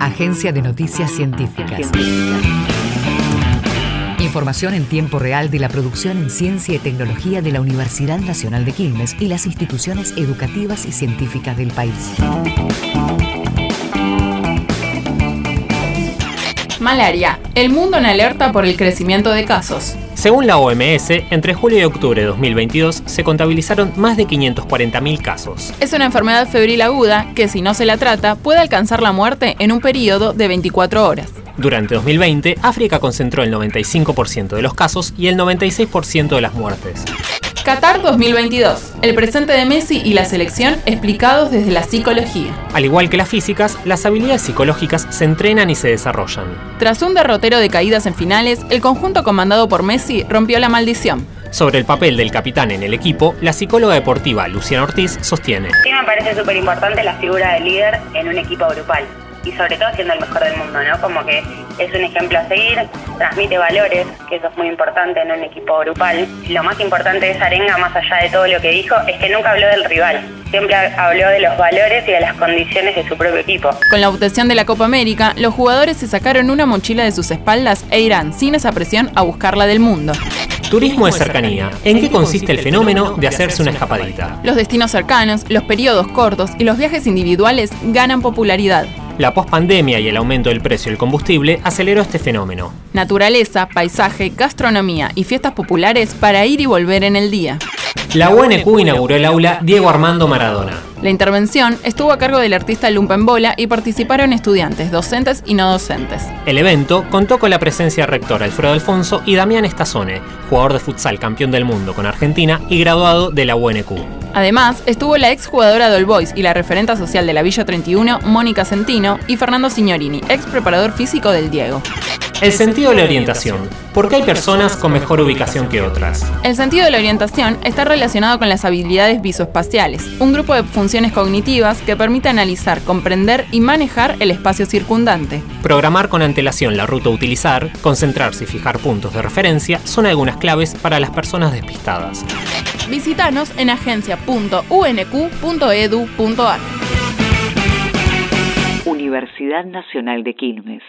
Agencia de Noticias Científicas. Información en tiempo real de la producción en ciencia y tecnología de la Universidad Nacional de Quilmes y las instituciones educativas y científicas del país. Malaria. El mundo en alerta por el crecimiento de casos. Según la OMS, entre julio y octubre de 2022 se contabilizaron más de 540.000 casos. Es una enfermedad febril aguda que, si no se la trata, puede alcanzar la muerte en un periodo de 24 horas. Durante 2020, África concentró el 95% de los casos y el 96% de las muertes. Qatar 2022. El presente de Messi y la selección explicados desde la psicología. Al igual que las físicas, las habilidades psicológicas se entrenan y se desarrollan. Tras un derrotero de caídas en finales, el conjunto comandado por Messi rompió la maldición. Sobre el papel del capitán en el equipo, la psicóloga deportiva Luciana Ortiz sostiene. Sí, me parece súper importante la figura del líder en un equipo grupal y sobre todo siendo el mejor del mundo, ¿no? Como que es un ejemplo a seguir, transmite valores, que eso es muy importante en un equipo grupal. Lo más importante de esa arenga, más allá de todo lo que dijo, es que nunca habló del rival. Siempre habló de los valores y de las condiciones de su propio equipo. Con la obtención de la Copa América, los jugadores se sacaron una mochila de sus espaldas e irán sin esa presión a buscarla del mundo. Turismo de cercanía. ¿En qué consiste el fenómeno de hacerse una escapadita? Los destinos cercanos, los periodos cortos y los viajes individuales ganan popularidad. La pospandemia y el aumento del precio del combustible aceleró este fenómeno. Naturaleza, paisaje, gastronomía y fiestas populares para ir y volver en el día. La UNQ inauguró el aula Diego Armando Maradona. La intervención estuvo a cargo del artista Bola y participaron estudiantes, docentes y no docentes. El evento contó con la presencia del rector Alfredo Alfonso y Damián Estazone, jugador de futsal campeón del mundo con Argentina y graduado de la UNQ. Además, estuvo la exjugadora del Boys y la referenta social de la Villa 31, Mónica Centino, y Fernando Signorini, ex preparador físico del Diego. El sentido de la orientación. ¿Por qué hay personas con mejor ubicación que otras? El sentido de la orientación está relacionado con las habilidades visoespaciales, un grupo de funciones cognitivas que permite analizar, comprender y manejar el espacio circundante. Programar con antelación la ruta a utilizar, concentrarse y fijar puntos de referencia son algunas claves para las personas despistadas. Visítanos en agencia.unq.edu.ar. Universidad Nacional de Quilmes.